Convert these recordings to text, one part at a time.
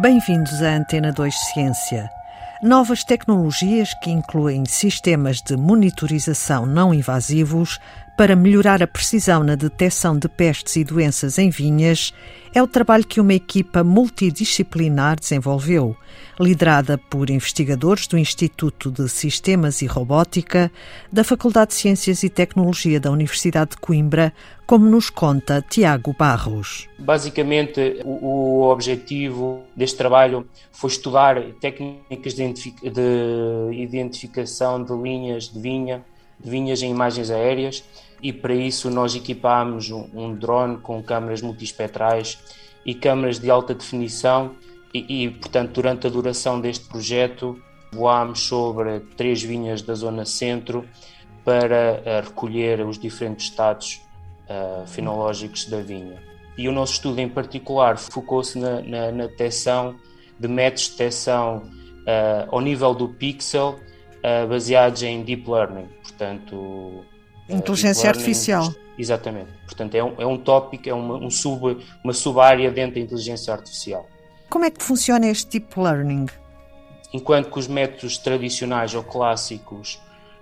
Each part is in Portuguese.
Bem-vindos à Antena 2 Ciência. Novas tecnologias que incluem sistemas de monitorização não invasivos para melhorar a precisão na detecção de pestes e doenças em vinhas é o trabalho que uma equipa multidisciplinar desenvolveu, liderada por investigadores do Instituto de Sistemas e Robótica da Faculdade de Ciências e Tecnologia da Universidade de Coimbra, como nos conta Tiago Barros. Basicamente, o, objetivo deste trabalho foi estudar técnicas de identificação de linhas de vinha, de vinhas em imagens aéreas e para isso nós equipámos um, drone com câmaras multispectrais e câmaras de alta definição e, e, portanto durante a duração deste projeto voámos sobre três vinhas da zona centro para uh, recolher os diferentes estados uh, fenológicos da vinha. E o nosso estudo em particular focou-se na, na, na detecção de métodos de detecção uh, ao nível do pixel baseados em deep learning, portanto Inteligência artificial. Exatamente. Portanto, é um, é um tópico, é uma, um sub, uma sub-área dentro da inteligência artificial. Como é que funciona este deep learning? Enquanto que os métodos tradicionais ou clássicos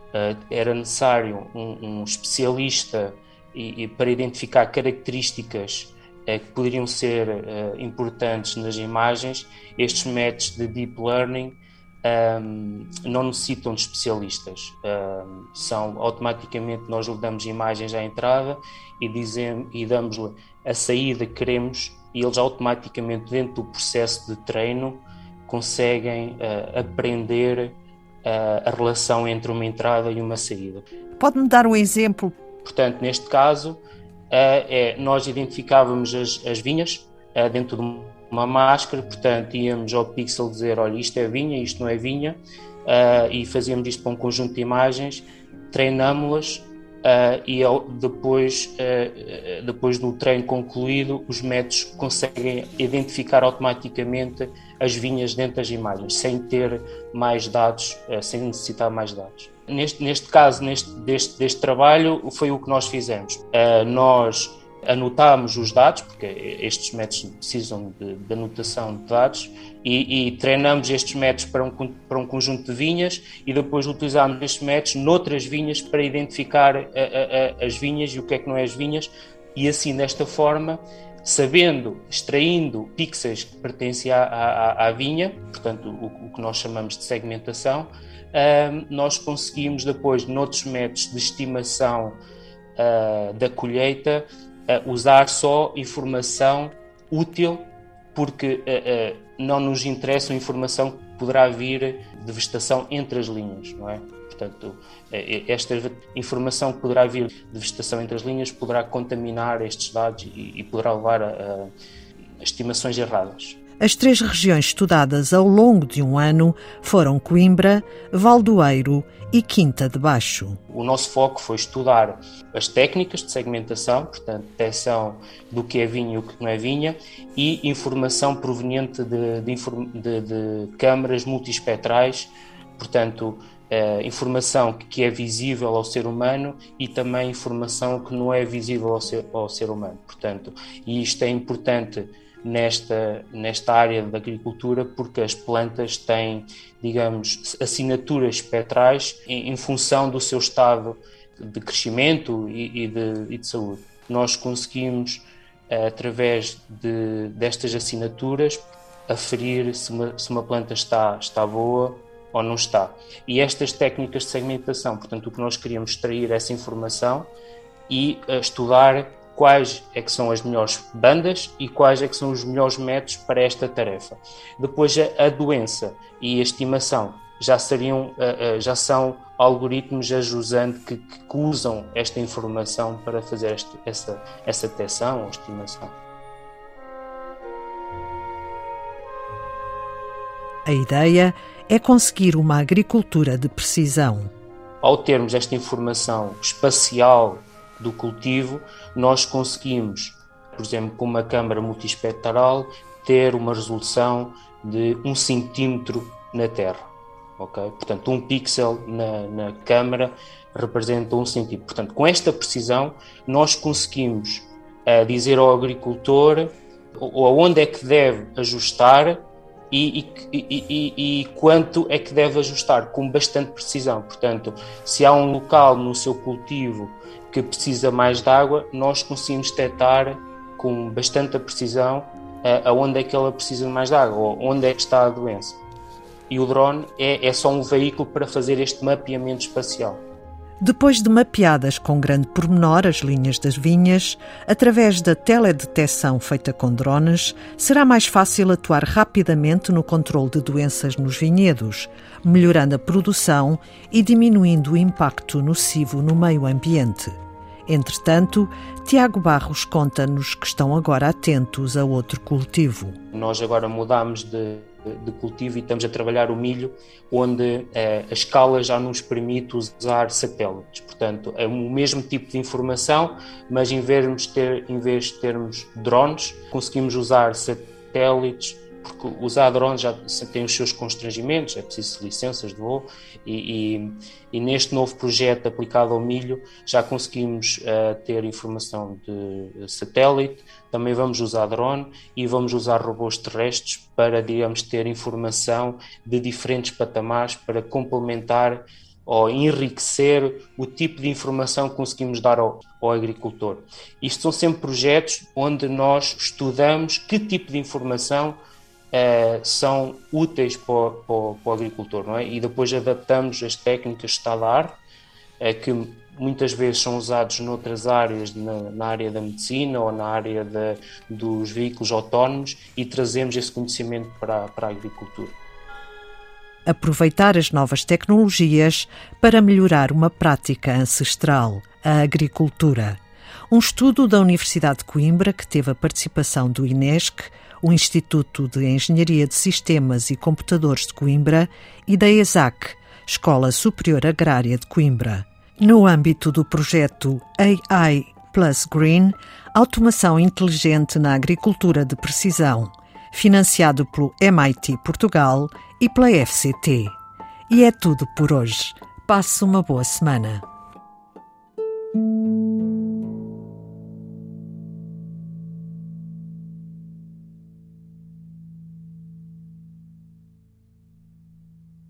uh, era necessário um, um especialista e, e, para identificar características uh, que poderiam ser uh, importantes nas imagens, estes métodos de deep learning um, não necessitam de especialistas. Um, são automaticamente nós lhe damos imagens à entrada e, dizem, e damos-lhe a saída que queremos e eles automaticamente dentro do processo de treino conseguem uh, aprender uh, a relação entre uma entrada e uma saída. Pode-me dar um exemplo? Portanto, neste caso, uh, é, nós identificávamos as, as vinhas dentro de uma máscara, portanto íamos ao pixel dizer, olha, isto é vinha, isto não é vinha, uh, e fazíamos isto para um conjunto de imagens, treinámos-las uh, e depois, uh, depois do treino concluído, os métodos conseguem identificar automaticamente as vinhas dentro das imagens, sem ter mais dados, sem necessitar mais dados. Neste, neste caso, neste, deste, deste trabalho, foi o que nós fizemos. nós anotámos os dados, porque estes métodos precisam de, de anotação de dados, e, e, treinamos estes métodos para um, para um conjunto de vinhas e depois utilizamos estes métodos noutras vinhas para identificar a, a, a, as vinhas e o que é que não é as vinhas, e assim, desta forma, sabendo, extraindo pixels que pertencem à, à, à vinha, portanto, o, o, que nós chamamos de segmentação, uh, nós conseguimos depois, noutros métodos de estimação uh, da colheita, uh, usar só informação útil, porque uh, não nos interessa informação que poderá vir de vegetação entre as linhas, não é? Portanto, esta informação que poderá vir de vegetação entre as linhas poderá contaminar estes dados e, e poderá levar a, a estimações erradas. As três regiões estudadas ao longo de um ano foram Coimbra, Valdoeiro e Quinta de Baixo. O nosso foco foi estudar as técnicas de segmentação, portanto, detecção do que é vinho e o que não é vinha, e informação proveniente de, de, de, de câmaras multispectrais, portanto, Uh, informação que é visível ao ser humano e também informação que não é visível ao ser, ao ser humano. Portanto, e isto é importante nesta, nesta área da agricultura porque as plantas têm, digamos, assinaturas espectrais em, em função do seu estado de crescimento e, e, de, e de, saúde. Nós conseguimos, eh, através de, destas assinaturas, aferir se uma, se uma planta está, está boa ou não está. E estas técnicas de segmentação, portanto, o que nós queríamos extrair essa informação e uh, estudar quais é que são as melhores bandas e quais é que são os melhores métodos para esta tarefa. Depois a doença e a estimação já seriam eh, eh, já são algoritmos ajusando que, que usam esta informação para fazer este, essa essa detecção ou estimação. A ideia é conseguir uma agricultura de precisão. Ao termos esta informação espacial do cultivo, nós conseguimos, por exemplo, com uma câmara multispectral, ter uma resolução de um centímetro na Terra. Okay? Portanto, um pixel na, na câmara representa um centímetro. Portanto, com esta precisão, nós conseguimos uh, dizer ao agricultor ou aonde é que deve ajustar e, e, e, e, quanto é que deve ajustar, com bastante precisão. Portanto, se há um local no seu cultivo que precisa mais de água, nós conseguimos detectar com bastante precisão uh, aonde é que ela precisa mais de água, ou onde é que está a doença. E o drone é, é só um veículo para fazer este mapeamento espacial. Depois de mapeadas com grande pormenor as linhas das vinhas, através da teledetecção feita com drones, será mais fácil atuar rapidamente no controle de doenças nos vinhedos, melhorando a produção e diminuindo o impacto nocivo no meio ambiente. Entretanto, Tiago Barros conta-nos que estão agora atentos a outro cultivo. Nós agora mudamos de, de cultivo e estamos a trabalhar o milho, onde eh, a escala já nos permite usar satélites. Portanto, é o mesmo tipo de informação, mas em vez de, ter, em vez de termos drones, conseguimos usar satélites porque usar drones já tem os seus constrangimentos, é preciso licenças de voo, e, e, e neste novo projeto aplicado ao milho já conseguimos uh, ter informação de satélite, também vamos usar drone e vamos usar robôs terrestres para, digamos, ter informação de diferentes patamares para complementar ou enriquecer o tipo de informação que conseguimos dar ao, ao, agricultor. Isto são sempre projetos onde nós estudamos que tipo de informação uh, são úteis para o, para, o, agricultor, não é? E depois adaptamos as técnicas estalar, uh, que muitas vezes são usados noutras áreas, na, na área da medicina ou na área de, dos veículos autónomos, e trazemos esse conhecimento para, para a agricultura aproveitar as novas tecnologias para melhorar uma prática ancestral, a agricultura. Um estudo da Universidade de Coimbra, que teve a participação do INESC, o Instituto de Engenharia de Sistemas e Computadores de Coimbra e da ESAC, Escola Superior Agrária de Coimbra. No âmbito do projeto AI Plus Green, Automação Inteligente na Agricultura de Precisão, financiado pelo MIT Portugal e pela FCT. E é tudo por hoje. Passe uma boa semana.